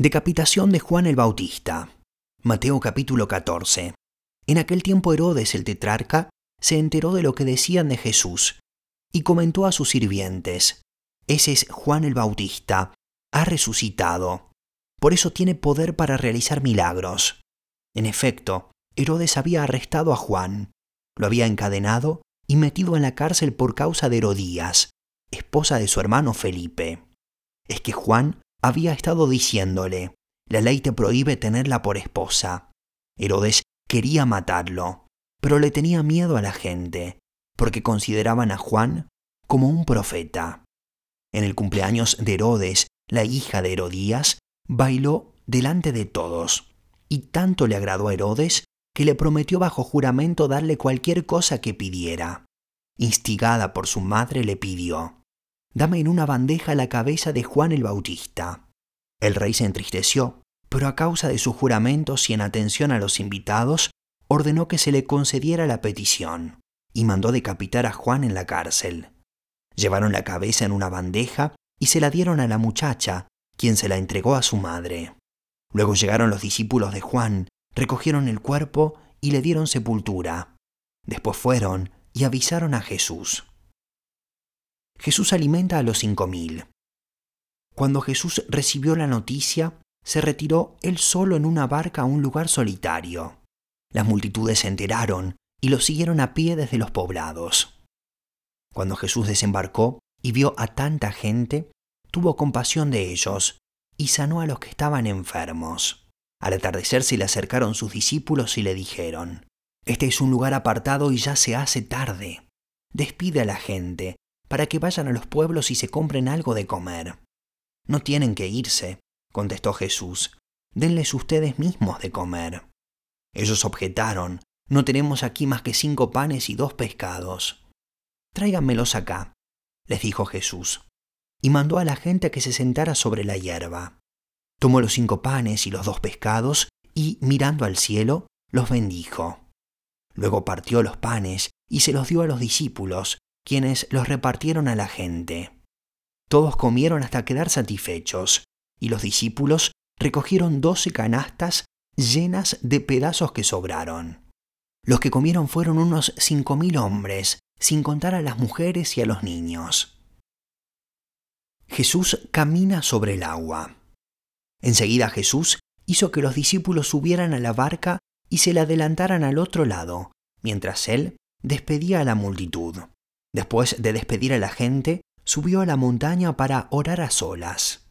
Decapitación de Juan el Bautista. Mateo capítulo 14. En aquel tiempo Herodes el tetrarca se enteró de lo que decían de Jesús y comentó a sus sirvientes, Ese es Juan el Bautista, ha resucitado. Por eso tiene poder para realizar milagros. En efecto, Herodes había arrestado a Juan, lo había encadenado y metido en la cárcel por causa de Herodías, esposa de su hermano Felipe. Es que Juan había estado diciéndole, la ley te prohíbe tenerla por esposa. Herodes quería matarlo, pero le tenía miedo a la gente, porque consideraban a Juan como un profeta. En el cumpleaños de Herodes, la hija de Herodías bailó delante de todos, y tanto le agradó a Herodes que le prometió bajo juramento darle cualquier cosa que pidiera. Instigada por su madre le pidió, dame en una bandeja la cabeza de Juan el Bautista. El rey se entristeció, pero a causa de sus juramentos y en atención a los invitados, ordenó que se le concediera la petición, y mandó decapitar a Juan en la cárcel. Llevaron la cabeza en una bandeja y se la dieron a la muchacha, quien se la entregó a su madre. Luego llegaron los discípulos de Juan, recogieron el cuerpo y le dieron sepultura. Después fueron y avisaron a Jesús. Jesús alimenta a los cinco mil. Cuando Jesús recibió la noticia, se retiró él solo en una barca a un lugar solitario. Las multitudes se enteraron y lo siguieron a pie desde los poblados. Cuando Jesús desembarcó y vio a tanta gente, tuvo compasión de ellos y sanó a los que estaban enfermos. Al atardecer se le acercaron sus discípulos y le dijeron, Este es un lugar apartado y ya se hace tarde. Despide a la gente para que vayan a los pueblos y se compren algo de comer. No tienen que irse, contestó Jesús, denles ustedes mismos de comer. Ellos objetaron, no tenemos aquí más que cinco panes y dos pescados. Tráiganmelos acá, les dijo Jesús, y mandó a la gente que se sentara sobre la hierba. Tomó los cinco panes y los dos pescados, y, mirando al cielo, los bendijo. Luego partió los panes y se los dio a los discípulos, quienes los repartieron a la gente. Todos comieron hasta quedar satisfechos, y los discípulos recogieron doce canastas llenas de pedazos que sobraron. Los que comieron fueron unos cinco mil hombres, sin contar a las mujeres y a los niños. Jesús camina sobre el agua. Enseguida Jesús hizo que los discípulos subieran a la barca y se la adelantaran al otro lado, mientras él despedía a la multitud. Después de despedir a la gente, subió a la montaña para orar a solas.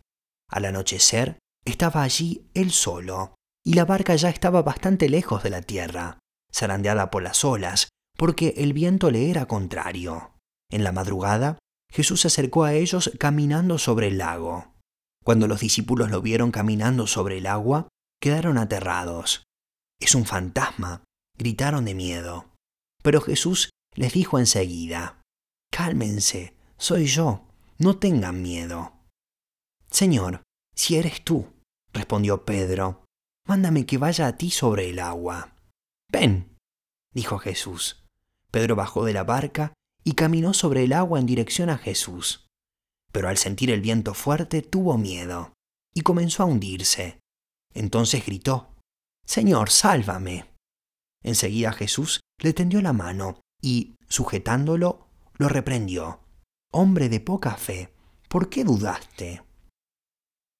Al anochecer, estaba allí él solo, y la barca ya estaba bastante lejos de la tierra, zarandeada por las olas, porque el viento le era contrario. En la madrugada, Jesús se acercó a ellos caminando sobre el lago. Cuando los discípulos lo vieron caminando sobre el agua, quedaron aterrados. Es un fantasma, gritaron de miedo. Pero Jesús les dijo enseguida, Cálmense, soy yo, no tengan miedo. Señor, si eres tú, respondió Pedro, mándame que vaya a ti sobre el agua. Ven, dijo Jesús. Pedro bajó de la barca y caminó sobre el agua en dirección a Jesús. Pero al sentir el viento fuerte tuvo miedo y comenzó a hundirse. Entonces gritó, Señor, sálvame. Enseguida Jesús le tendió la mano y, sujetándolo, lo reprendió. Hombre de poca fe, ¿por qué dudaste?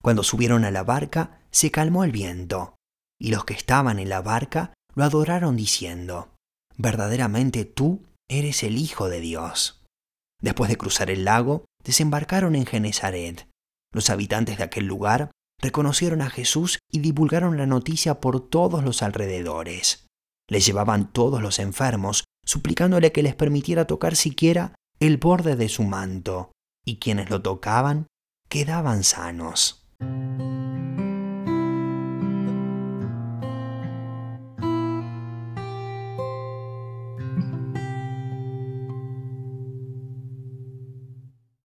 Cuando subieron a la barca, se calmó el viento, y los que estaban en la barca lo adoraron diciendo, verdaderamente tú eres el Hijo de Dios. Después de cruzar el lago, desembarcaron en Genezaret. Los habitantes de aquel lugar reconocieron a Jesús y divulgaron la noticia por todos los alrededores. Le llevaban todos los enfermos suplicándole que les permitiera tocar siquiera el borde de su manto, y quienes lo tocaban quedaban sanos.